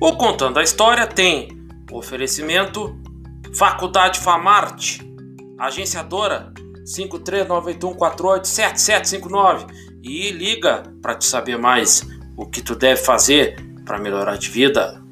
O Contando a História tem oferecimento Faculdade Famarte, agenciadora 53981487759 e liga para te saber mais o que tu deve fazer para melhorar de vida.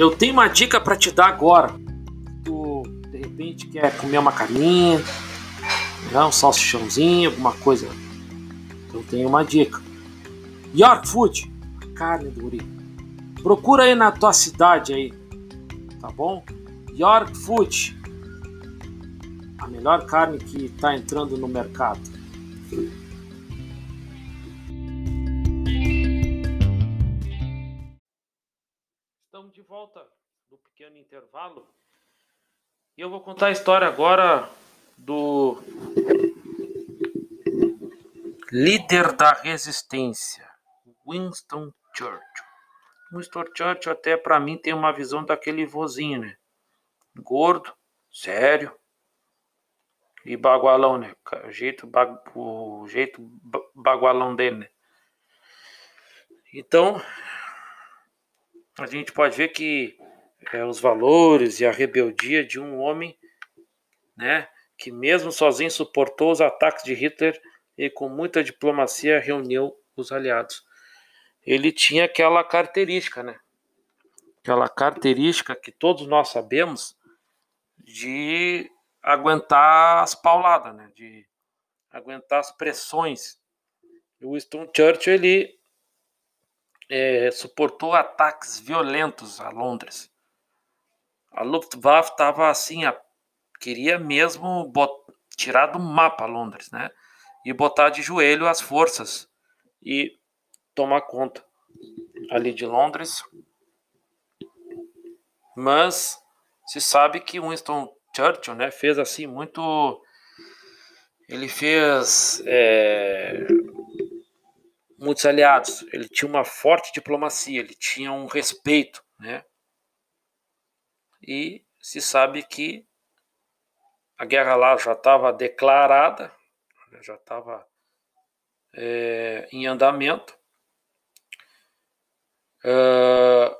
Eu tenho uma dica para te dar agora. Tu de repente quer comer uma carninha, um salsichãozinho, alguma coisa. Eu tenho uma dica. York Food, carne do Uri. Procura aí na tua cidade aí, tá bom? York Food, a melhor carne que está entrando no mercado. Estamos de volta do pequeno intervalo. E eu vou contar a história agora do líder da resistência, Winston Churchill. Winston Churchill até para mim tem uma visão daquele vozinho, né? Gordo, sério e bagualão, né? O jeito, o jeito bagualão dele, né? Então, a gente pode ver que é, os valores e a rebeldia de um homem, né, que mesmo sozinho suportou os ataques de Hitler e com muita diplomacia reuniu os aliados. Ele tinha aquela característica, né? Aquela característica que todos nós sabemos de aguentar as pauladas, né? De aguentar as pressões. O Winston Churchill ele é, suportou ataques violentos a Londres. A Luftwaffe estava assim, a, queria mesmo bot, tirar do mapa Londres, né? E botar de joelho as forças e tomar conta ali de Londres. Mas se sabe que Winston Churchill, né, fez assim muito, ele fez é, muitos aliados. Ele tinha uma forte diplomacia, ele tinha um respeito, né? E se sabe que a guerra lá já estava declarada, já estava é, em andamento. Uh,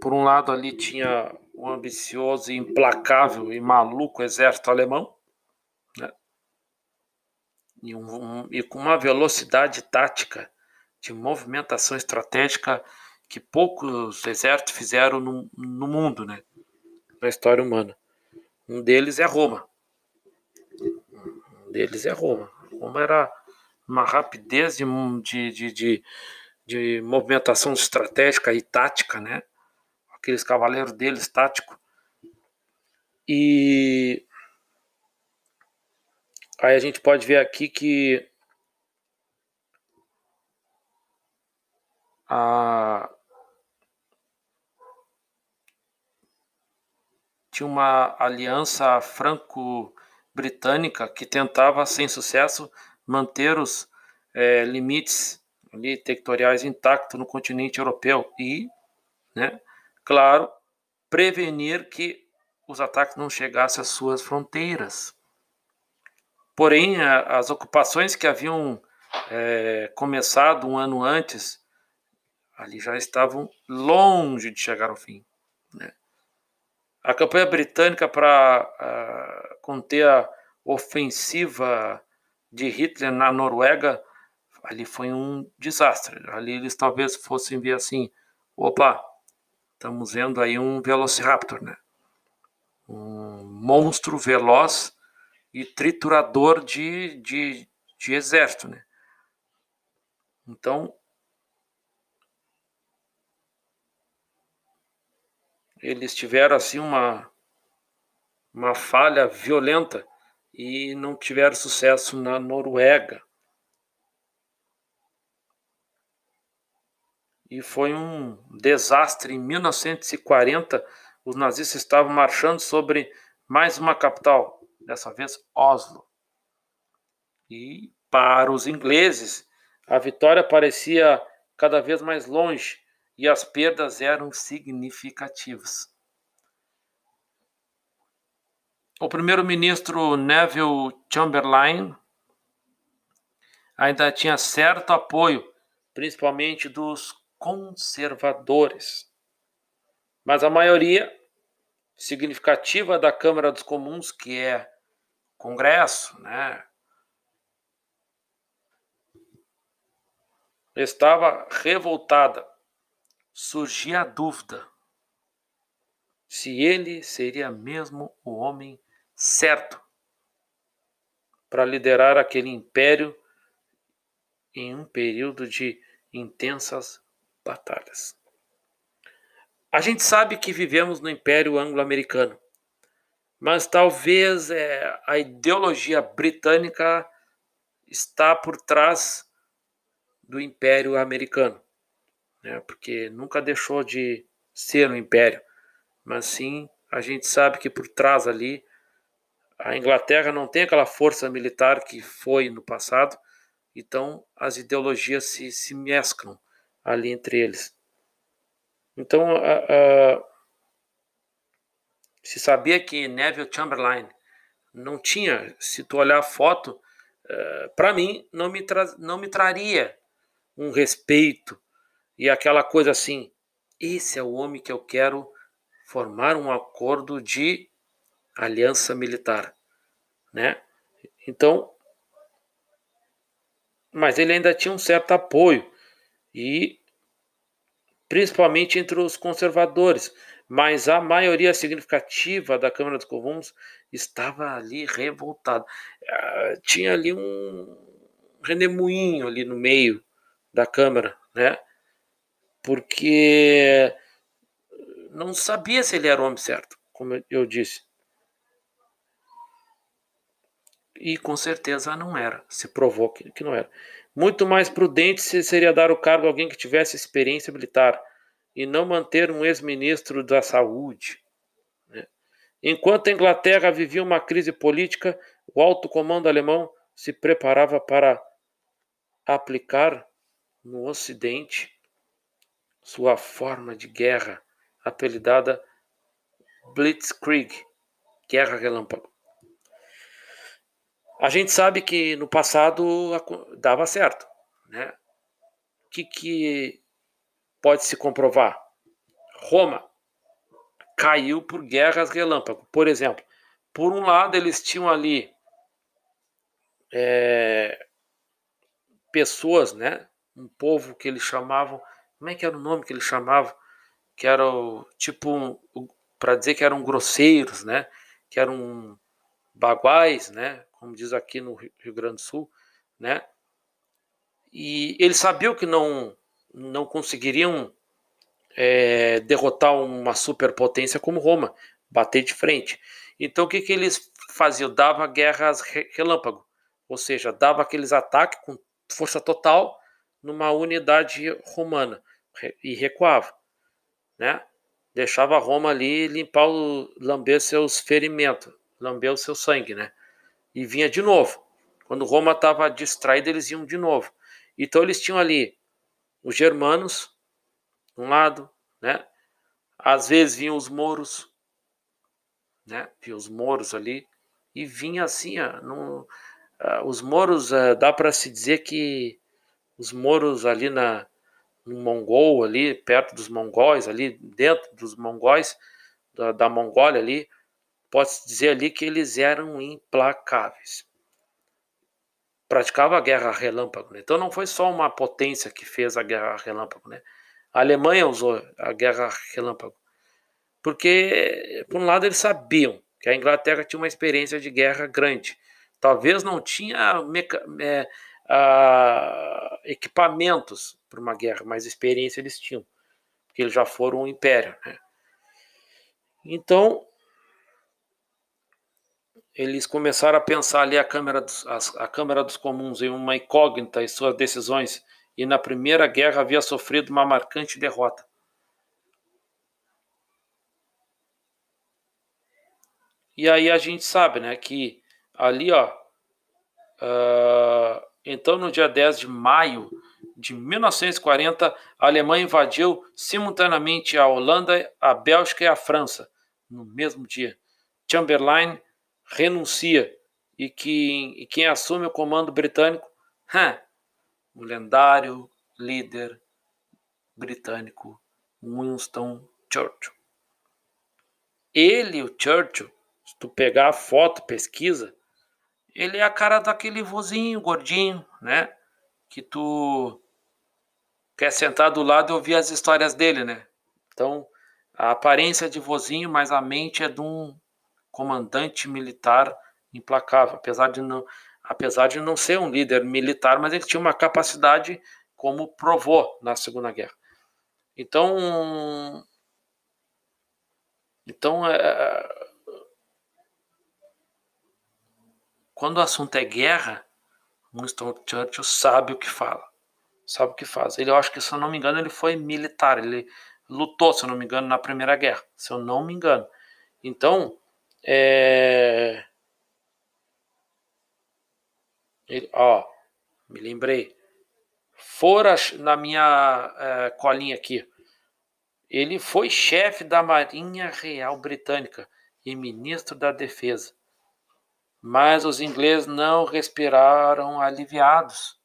por um lado ali tinha o ambicioso, implacável e maluco exército alemão, e, um, e com uma velocidade tática de movimentação estratégica que poucos exércitos fizeram no, no mundo, né? Na história humana. Um deles é Roma. Um deles é Roma. Roma era uma rapidez de, de, de, de, de movimentação estratégica e tática, né? Aqueles cavaleiros deles táticos. E Aí a gente pode ver aqui que a tinha uma aliança franco-britânica que tentava, sem sucesso, manter os é, limites ali, territoriais intactos no continente europeu e, né, claro, prevenir que os ataques não chegassem às suas fronteiras. Porém, a, as ocupações que haviam é, começado um ano antes, ali já estavam longe de chegar ao fim. Né? A campanha britânica para conter a ofensiva de Hitler na Noruega, ali foi um desastre. Ali eles talvez fossem ver assim, opa, estamos vendo aí um Velociraptor, né? Um monstro veloz e triturador de, de, de exército, né? Então, eles tiveram assim uma uma falha violenta e não tiveram sucesso na Noruega. E foi um desastre. Em 1940, os nazistas estavam marchando sobre mais uma capital, dessa vez Oslo. E para os ingleses, a vitória parecia cada vez mais longe e as perdas eram significativas. O primeiro-ministro Neville Chamberlain ainda tinha certo apoio, principalmente dos conservadores. Mas a maioria significativa da Câmara dos Comuns, que é Congresso, né, estava revoltada. Surgia a dúvida se ele seria mesmo o homem certo para liderar aquele império em um período de intensas batalhas. A gente sabe que vivemos no Império Anglo-Americano, mas talvez é, a ideologia britânica está por trás do Império Americano, né? porque nunca deixou de ser um império, mas sim a gente sabe que por trás ali a Inglaterra não tem aquela força militar que foi no passado, então as ideologias se, se mesclam ali entre eles. Então, a, a, se sabia que Neville Chamberlain não tinha, se tu olhar a foto, uh, eh, para mim não me, não me traria um respeito e aquela coisa assim. Esse é o homem que eu quero formar um acordo de aliança militar, né? Então, mas ele ainda tinha um certo apoio e principalmente entre os conservadores, mas a maioria significativa da Câmara dos Comuns estava ali revoltada. Ah, tinha ali um redemoinho ali no meio da Câmara, né? Porque não sabia se ele era o homem certo, como eu disse. E com certeza não era, se provou que não era. Muito mais prudente seria dar o cargo a alguém que tivesse experiência militar e não manter um ex-ministro da saúde. Né? Enquanto a Inglaterra vivia uma crise política, o alto comando alemão se preparava para aplicar no Ocidente sua forma de guerra apelidada Blitzkrieg, Guerra Relâmpago. A gente sabe que no passado dava certo, né? O que, que pode se comprovar? Roma caiu por guerras relâmpago. Por exemplo, por um lado eles tinham ali é, pessoas, né? Um povo que eles chamavam, como é que era o nome que eles chamavam? que eram tipo para dizer que eram grosseiros, né? Que eram baguais, né? Como diz aqui no Rio Grande do Sul, né? E eles sabiam que não não conseguiriam é, derrotar uma superpotência como Roma, bater de frente. Então o que que eles faziam? Dava guerras relâmpago, ou seja, dava aqueles ataques com força total numa unidade romana e recuava né? Deixava Roma ali limpar, o, lamber seus ferimentos, lamber o seu sangue, né? E vinha de novo. Quando Roma estava distraída, eles iam de novo. Então eles tinham ali os germanos, um lado, né? Às vezes vinham os moros, né? Vinha os moros ali e vinha assim, ó, uh, os moros, uh, dá para se dizer que os moros ali na no mongol ali, perto dos mongóis, ali dentro dos mongóis, da, da Mongólia ali, pode-se dizer ali que eles eram implacáveis. Praticava a guerra relâmpago, né? Então não foi só uma potência que fez a guerra relâmpago, né? A Alemanha usou a guerra relâmpago. Porque, por um lado, eles sabiam que a Inglaterra tinha uma experiência de guerra grande. Talvez não tinha meca... é, a... equipamentos para uma guerra, mais experiência eles tinham, porque eles já foram um império. Né? Então, eles começaram a pensar ali a Câmara, dos, a, a Câmara dos Comuns em uma incógnita em suas decisões, e na Primeira Guerra havia sofrido uma marcante derrota. E aí a gente sabe, né, que ali, ó, uh, então no dia 10 de maio de 1940, a Alemanha invadiu simultaneamente a Holanda, a Bélgica e a França no mesmo dia. Chamberlain renuncia e, que, e quem assume o comando britânico? Hum, o lendário líder britânico Winston Churchill. Ele, o Churchill, se tu pegar a foto, pesquisa, ele é a cara daquele vozinho gordinho, né? Que tu quer sentar do lado e ouvir as histórias dele, né? Então, a aparência de vozinho, mas a mente é de um comandante militar implacável, apesar de não, apesar de não ser um líder militar, mas ele tinha uma capacidade como provou na Segunda Guerra. Então, então é, é, quando o assunto é guerra, Winston Churchill sabe o que fala, sabe o que faz. Ele, eu acho que se eu não me engano, ele foi militar, ele lutou, se eu não me engano, na Primeira Guerra, se eu não me engano. Então, é... Ele, ó, me lembrei. Fora na minha é, colinha aqui. Ele foi chefe da Marinha Real Britânica e ministro da Defesa. Mas os ingleses não respiraram aliviados.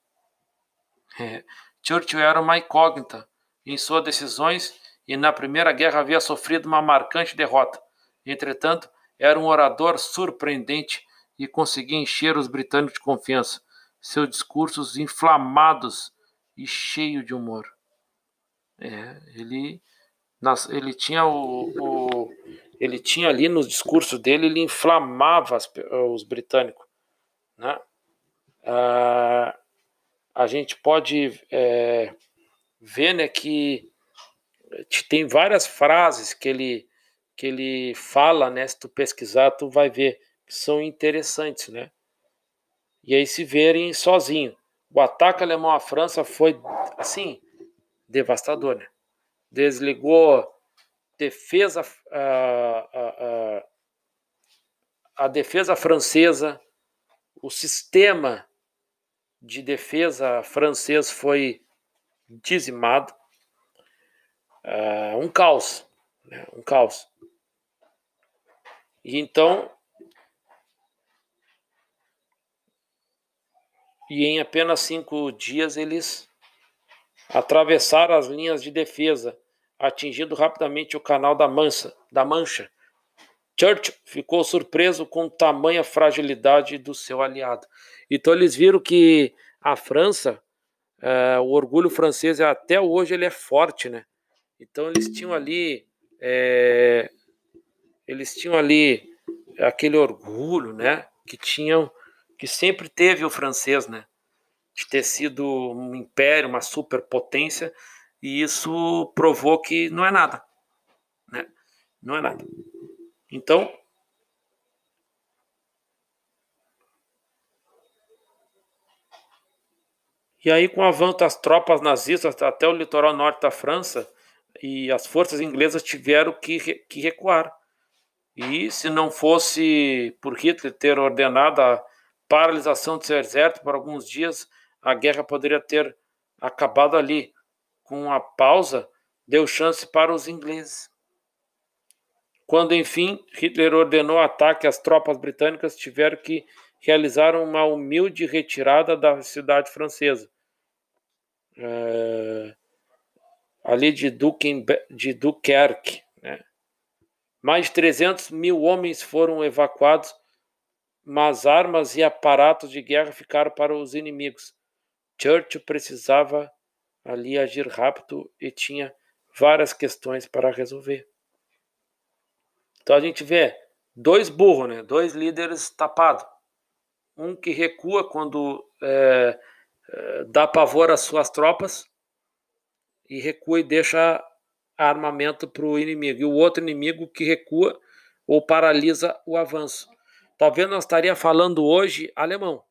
É. Churchill era uma incógnita em suas decisões e na Primeira Guerra havia sofrido uma marcante derrota. Entretanto, era um orador surpreendente e conseguia encher os britânicos de confiança. Seus discursos inflamados e cheios de humor. É, ele, nas, ele tinha o, o, ele tinha ali nos discursos dele, ele inflamava as, os britânicos. Né? Ah, a gente pode é, ver né, que tem várias frases que ele que ele fala, né? Se tu pesquisar, tu vai ver que são interessantes, né? E aí se verem sozinho. O ataque alemão à França foi assim devastador, né? Desligou defesa a, a, a, a defesa francesa, o sistema de defesa francês foi dizimado, uh, um caos, né? um caos. E então, e em apenas cinco dias eles atravessaram as linhas de defesa, atingindo rapidamente o canal da Mancha. Da Mancha. Churchill ficou surpreso com tamanha fragilidade do seu aliado. Então eles viram que a França, é, o orgulho francês até hoje ele é forte, né? Então eles tinham ali é, eles tinham ali aquele orgulho, né, que tinham, que sempre teve o francês, né, de ter sido um império, uma superpotência, e isso provou que não é nada, né, não é nada. Então, E aí, com o avanço das tropas nazistas até o litoral norte da França, e as forças inglesas tiveram que, que recuar. E se não fosse por Hitler ter ordenado a paralisação do seu exército por alguns dias, a guerra poderia ter acabado ali. Com a pausa, deu chance para os ingleses. Quando, enfim, Hitler ordenou o ataque, as tropas britânicas tiveram que realizar uma humilde retirada da cidade francesa. É, ali de, Duken, de Dunkerque. Né? Mais de 300 mil homens foram evacuados, mas armas e aparatos de guerra ficaram para os inimigos. Churchill precisava ali agir rápido e tinha várias questões para resolver. Então a gente vê dois burros, né? dois líderes tapados. Um que recua quando é, é, dá pavor às suas tropas e recua e deixa armamento para o inimigo, e o outro inimigo que recua ou paralisa o avanço. Talvez nós estaria falando hoje alemão,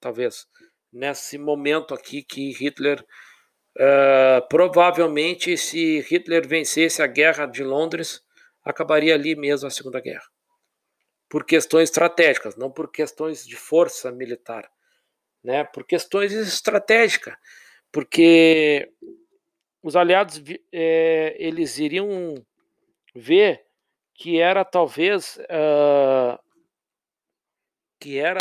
talvez, nesse momento aqui que Hitler, uh, provavelmente, se Hitler vencesse a guerra de Londres, acabaria ali mesmo a Segunda Guerra. Por questões estratégicas, não por questões de força militar, né? por questões estratégicas, porque os aliados é, eles iriam ver que era talvez uh, que era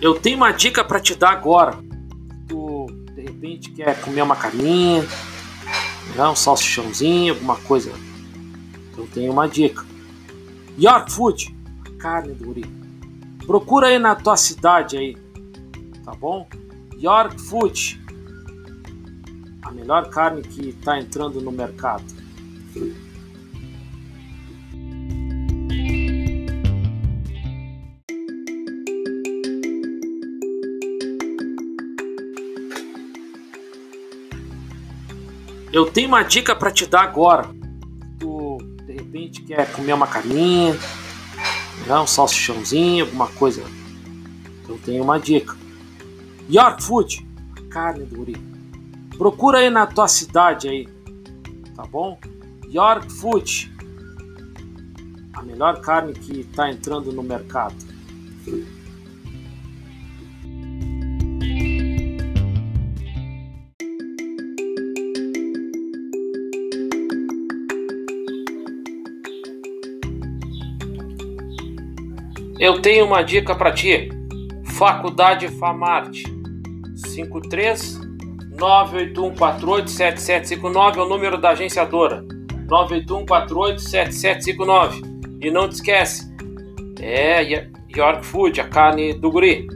Eu tenho uma dica para te dar agora. Tu de repente quer comer uma carninha, né, um salsichãozinho, alguma coisa. Eu tenho uma dica. York Food, carne do guri. Procura aí na tua cidade aí, tá bom? York Food, a melhor carne que está entrando no mercado. Eu tenho uma dica para te dar agora. Tu de repente quer comer uma carninha, né, um salsichãozinho, alguma coisa. Eu tenho uma dica. York Food, carne do guri. Procura aí na tua cidade aí, tá bom? York Food, a melhor carne que está entrando no mercado. Eu tenho uma dica para ti. Faculdade Famarte 53 981487759 é o número da agenciadora. 981487759. E não te esquece, é York Food, a carne do guri.